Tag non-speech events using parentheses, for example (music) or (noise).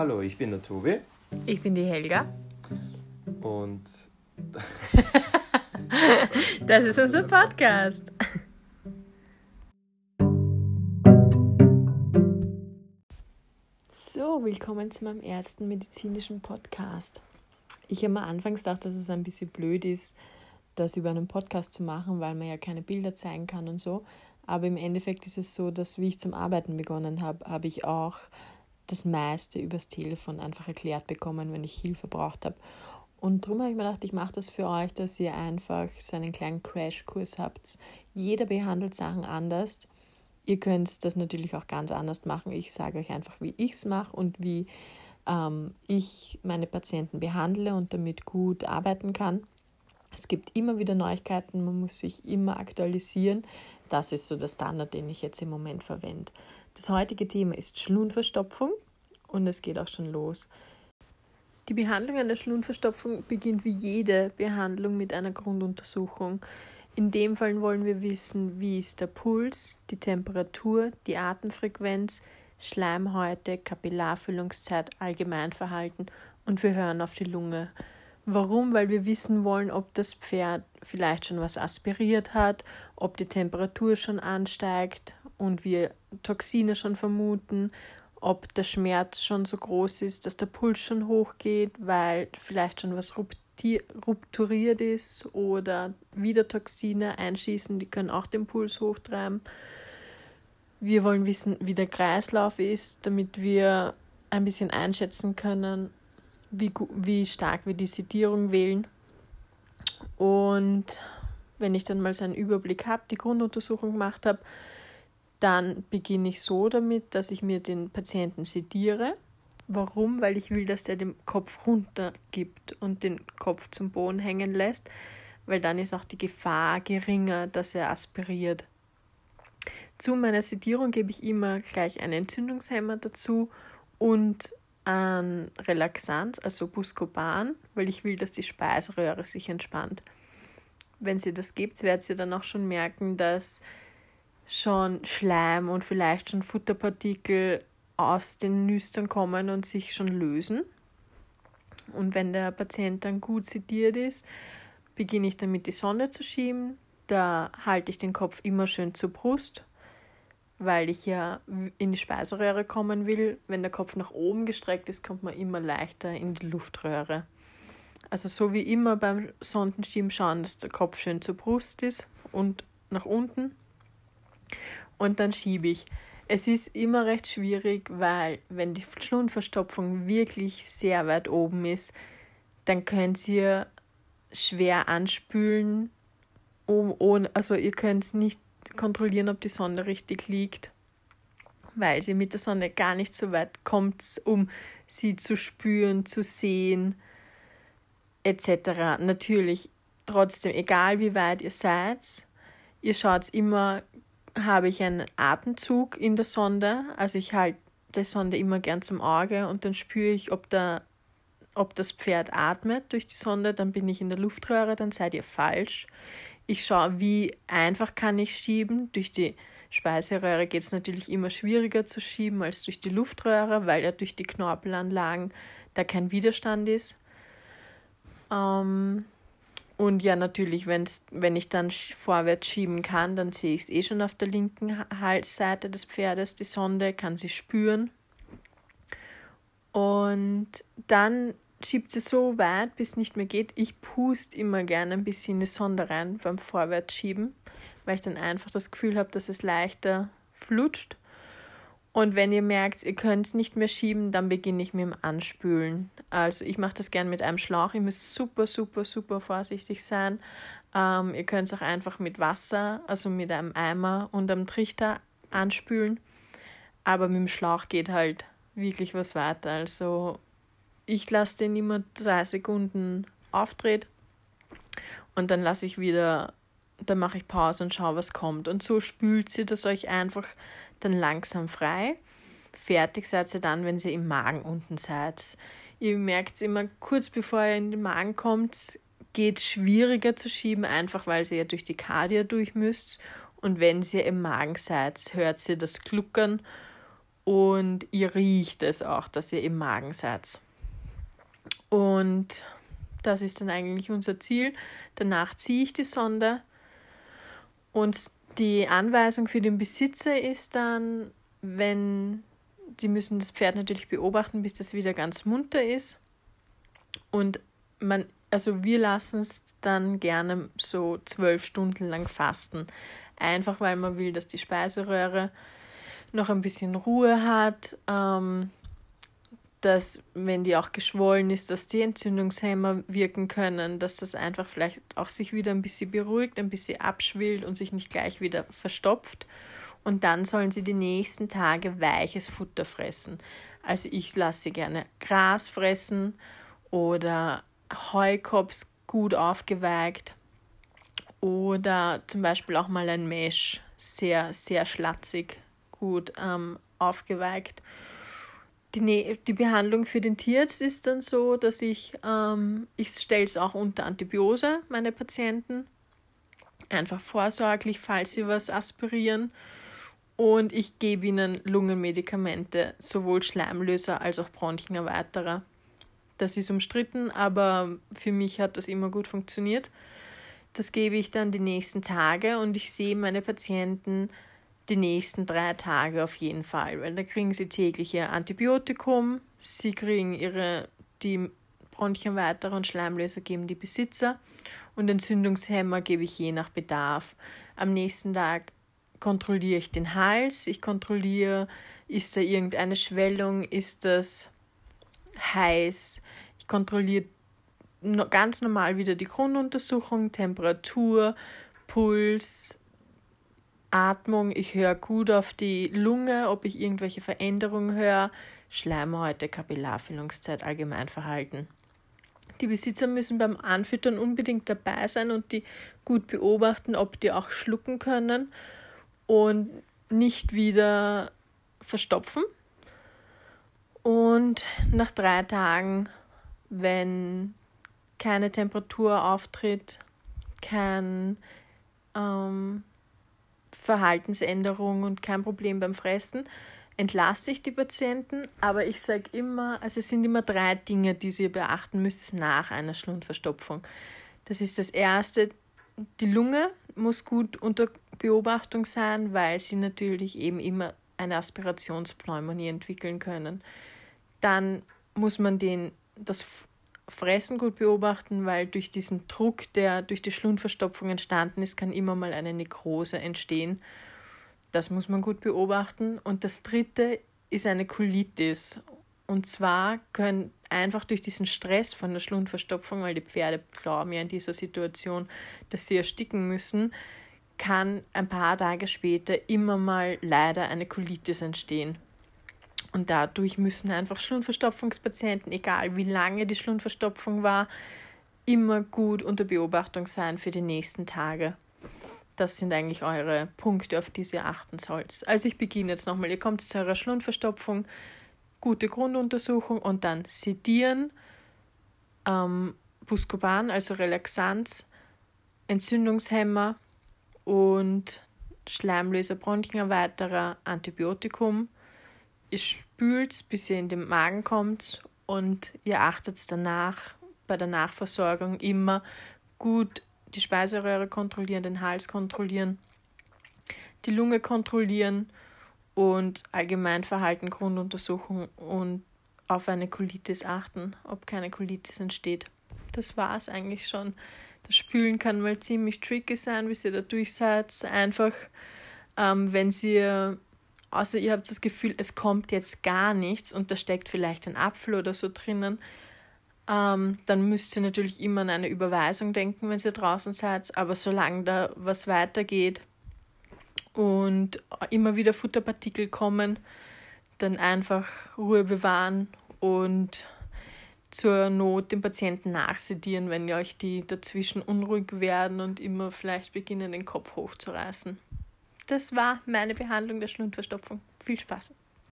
Hallo, ich bin der Tobi. Ich bin die Helga. Und (laughs) das ist unser Podcast. So, willkommen zu meinem ersten medizinischen Podcast. Ich habe mir anfangs gedacht, dass es ein bisschen blöd ist, das über einen Podcast zu machen, weil man ja keine Bilder zeigen kann und so. Aber im Endeffekt ist es so, dass wie ich zum Arbeiten begonnen habe, habe ich auch das meiste übers Telefon einfach erklärt bekommen, wenn ich Hilfe braucht habe. Und darum habe ich mir gedacht, ich mache das für euch, dass ihr einfach so einen kleinen Crashkurs habt. Jeder behandelt Sachen anders. Ihr könnt das natürlich auch ganz anders machen. Ich sage euch einfach, wie ich es mache und wie ähm, ich meine Patienten behandle und damit gut arbeiten kann. Es gibt immer wieder Neuigkeiten, man muss sich immer aktualisieren. Das ist so der Standard, den ich jetzt im Moment verwende. Das heutige Thema ist Schlundverstopfung und es geht auch schon los. Die Behandlung einer Schlundverstopfung beginnt wie jede Behandlung mit einer Grunduntersuchung. In dem Fall wollen wir wissen, wie ist der Puls, die Temperatur, die Atemfrequenz, Schleimhäute, Kapillarfüllungszeit, Allgemeinverhalten und wir hören auf die Lunge. Warum? Weil wir wissen wollen, ob das Pferd vielleicht schon was aspiriert hat, ob die Temperatur schon ansteigt und wir Toxine schon vermuten, ob der Schmerz schon so groß ist, dass der Puls schon hochgeht, weil vielleicht schon was rupturiert ist oder wieder Toxine einschießen, die können auch den Puls hochtreiben. Wir wollen wissen, wie der Kreislauf ist, damit wir ein bisschen einschätzen können, wie, wie stark wir die Sedierung wählen. Und wenn ich dann mal so einen Überblick habe, die Grunduntersuchung gemacht habe, dann beginne ich so damit, dass ich mir den Patienten sediere. Warum? Weil ich will, dass der den Kopf runter gibt und den Kopf zum Boden hängen lässt, weil dann ist auch die Gefahr geringer, dass er aspiriert. Zu meiner Sedierung gebe ich immer gleich einen Entzündungshemmer dazu und an Relaxant, also Buscopan, weil ich will, dass die Speiseröhre sich entspannt. Wenn sie das gibt, werdet ihr dann auch schon merken, dass schon Schleim und vielleicht schon Futterpartikel aus den Nüstern kommen und sich schon lösen. Und wenn der Patient dann gut sediert ist, beginne ich damit die Sonde zu schieben. Da halte ich den Kopf immer schön zur Brust weil ich ja in die Speiseröhre kommen will. Wenn der Kopf nach oben gestreckt ist, kommt man immer leichter in die Luftröhre. Also so wie immer beim Sondenschieben schauen, dass der Kopf schön zur Brust ist und nach unten. Und dann schiebe ich. Es ist immer recht schwierig, weil wenn die Schlundverstopfung wirklich sehr weit oben ist, dann könnt ihr schwer anspülen. also ihr könnt nicht kontrollieren, ob die Sonne richtig liegt, weil sie mit der Sonne gar nicht so weit kommt, um sie zu spüren, zu sehen, etc. Natürlich, trotzdem, egal wie weit ihr seid, ihr schaut immer, habe ich einen Atemzug in der Sonde, also ich halte die Sonde immer gern zum Auge und dann spüre ich, ob, der, ob das Pferd atmet durch die Sonde, dann bin ich in der Luftröhre, dann seid ihr falsch. Ich schaue, wie einfach kann ich schieben. Durch die Speiseröhre geht es natürlich immer schwieriger zu schieben als durch die Luftröhre, weil ja durch die Knorpelanlagen da kein Widerstand ist. Ähm, und ja, natürlich, wenn's, wenn ich dann vorwärts schieben kann, dann sehe ich es eh schon auf der linken Halsseite des Pferdes, die Sonde, kann sie spüren. Und dann schiebt sie so weit, bis es nicht mehr geht. Ich puste immer gerne ein bisschen in die Sonde rein beim Vorwärtsschieben, weil ich dann einfach das Gefühl habe, dass es leichter flutscht. Und wenn ihr merkt, ihr könnt es nicht mehr schieben, dann beginne ich mit dem Anspülen. Also ich mache das gerne mit einem Schlauch. Ihr müsst super, super, super vorsichtig sein. Ähm, ihr könnt es auch einfach mit Wasser, also mit einem Eimer und einem Trichter anspülen. Aber mit dem Schlauch geht halt wirklich was weiter. Also ich lasse den immer drei Sekunden aufdreht und dann lasse ich wieder, dann mache ich Pause und schaue, was kommt. Und so spült sie das euch einfach dann langsam frei. Fertig seid ihr dann, wenn ihr im Magen unten seid. Ihr merkt es immer kurz bevor ihr in den Magen kommt, geht schwieriger zu schieben, einfach weil ihr ja durch die Kardia durch müsst. Und wenn ihr im Magen seid, hört ihr das Gluckern und ihr riecht es auch, dass ihr im Magen seid. Und das ist dann eigentlich unser Ziel. Danach ziehe ich die Sonde und die Anweisung für den Besitzer ist dann, wenn sie müssen das Pferd natürlich beobachten, bis das wieder ganz munter ist. Und man, also wir lassen es dann gerne so zwölf Stunden lang fasten. Einfach weil man will, dass die Speiseröhre noch ein bisschen Ruhe hat, ähm, dass, wenn die auch geschwollen ist, dass die Entzündungshemmer wirken können, dass das einfach vielleicht auch sich wieder ein bisschen beruhigt, ein bisschen abschwillt und sich nicht gleich wieder verstopft. Und dann sollen sie die nächsten Tage weiches Futter fressen. Also ich lasse sie gerne Gras fressen oder Heukops gut aufgeweicht oder zum Beispiel auch mal ein Mesh, sehr, sehr schlatzig, gut ähm, aufgeweicht. Die, die Behandlung für den Tierarzt ist dann so, dass ich, ähm, ich stelle es auch unter Antibiose, meine Patienten. Einfach vorsorglich, falls sie was aspirieren. Und ich gebe ihnen Lungenmedikamente, sowohl Schleimlöser als auch Bronchenerweiterer. Das ist umstritten, aber für mich hat das immer gut funktioniert. Das gebe ich dann die nächsten Tage und ich sehe meine Patienten die nächsten drei Tage auf jeden Fall, weil da kriegen sie täglich ihr Antibiotikum, sie kriegen ihre, die Bronchienweiterer und Schleimlöser geben die Besitzer und Entzündungshemmer gebe ich je nach Bedarf. Am nächsten Tag kontrolliere ich den Hals, ich kontrolliere, ist da irgendeine Schwellung, ist das heiß, ich kontrolliere ganz normal wieder die Grunduntersuchung, Temperatur, Puls, Atmung, ich höre gut auf die Lunge, ob ich irgendwelche Veränderungen höre, Schleimhäute, Kapillarfüllungszeit, Allgemeinverhalten. Die Besitzer müssen beim Anfüttern unbedingt dabei sein und die gut beobachten, ob die auch schlucken können und nicht wieder verstopfen. Und nach drei Tagen, wenn keine Temperatur auftritt, kein ähm, Verhaltensänderung und kein Problem beim Fressen, entlasse ich die Patienten. Aber ich sage immer, also es sind immer drei Dinge, die Sie beachten müssen nach einer Schlundverstopfung. Das ist das erste, die Lunge muss gut unter Beobachtung sein, weil sie natürlich eben immer eine Aspirationspneumonie entwickeln können. Dann muss man den, das Fressen gut beobachten, weil durch diesen Druck, der durch die Schlundverstopfung entstanden ist, kann immer mal eine Nekrose entstehen. Das muss man gut beobachten. Und das dritte ist eine Colitis. Und zwar können einfach durch diesen Stress von der Schlundverstopfung, weil die Pferde glauben ja in dieser Situation, dass sie ersticken müssen, kann ein paar Tage später immer mal leider eine Colitis entstehen. Und dadurch müssen einfach Schlundverstopfungspatienten, egal wie lange die Schlundverstopfung war, immer gut unter Beobachtung sein für die nächsten Tage. Das sind eigentlich eure Punkte, auf die ihr achten sollt. Also ich beginne jetzt nochmal. Ihr kommt zu eurer Schlundverstopfung, gute Grunduntersuchung und dann Sedieren, ähm, Buscopan, also Relaxanz, Entzündungshemmer und Schleimlöser, Bronchenerweiterer, Antibiotikum ihr spült, bis ihr in den Magen kommt und ihr achtet danach bei der Nachversorgung immer gut die Speiseröhre kontrollieren, den Hals kontrollieren, die Lunge kontrollieren und Allgemeinverhalten, Grunduntersuchung und auf eine Colitis achten, ob keine Colitis entsteht. Das war es eigentlich schon. Das Spülen kann mal ziemlich tricky sein, bis ihr da durch seid. Einfach, ähm, wenn ihr außer ihr habt das Gefühl, es kommt jetzt gar nichts und da steckt vielleicht ein Apfel oder so drinnen, ähm, dann müsst ihr natürlich immer an eine Überweisung denken, wenn ihr draußen seid. Aber solange da was weitergeht und immer wieder Futterpartikel kommen, dann einfach Ruhe bewahren und zur Not den Patienten nachsedieren, wenn ihr euch die dazwischen unruhig werden und immer vielleicht beginnen, den Kopf hochzureißen das war meine Behandlung der Schlundverstopfung. Viel Spaß!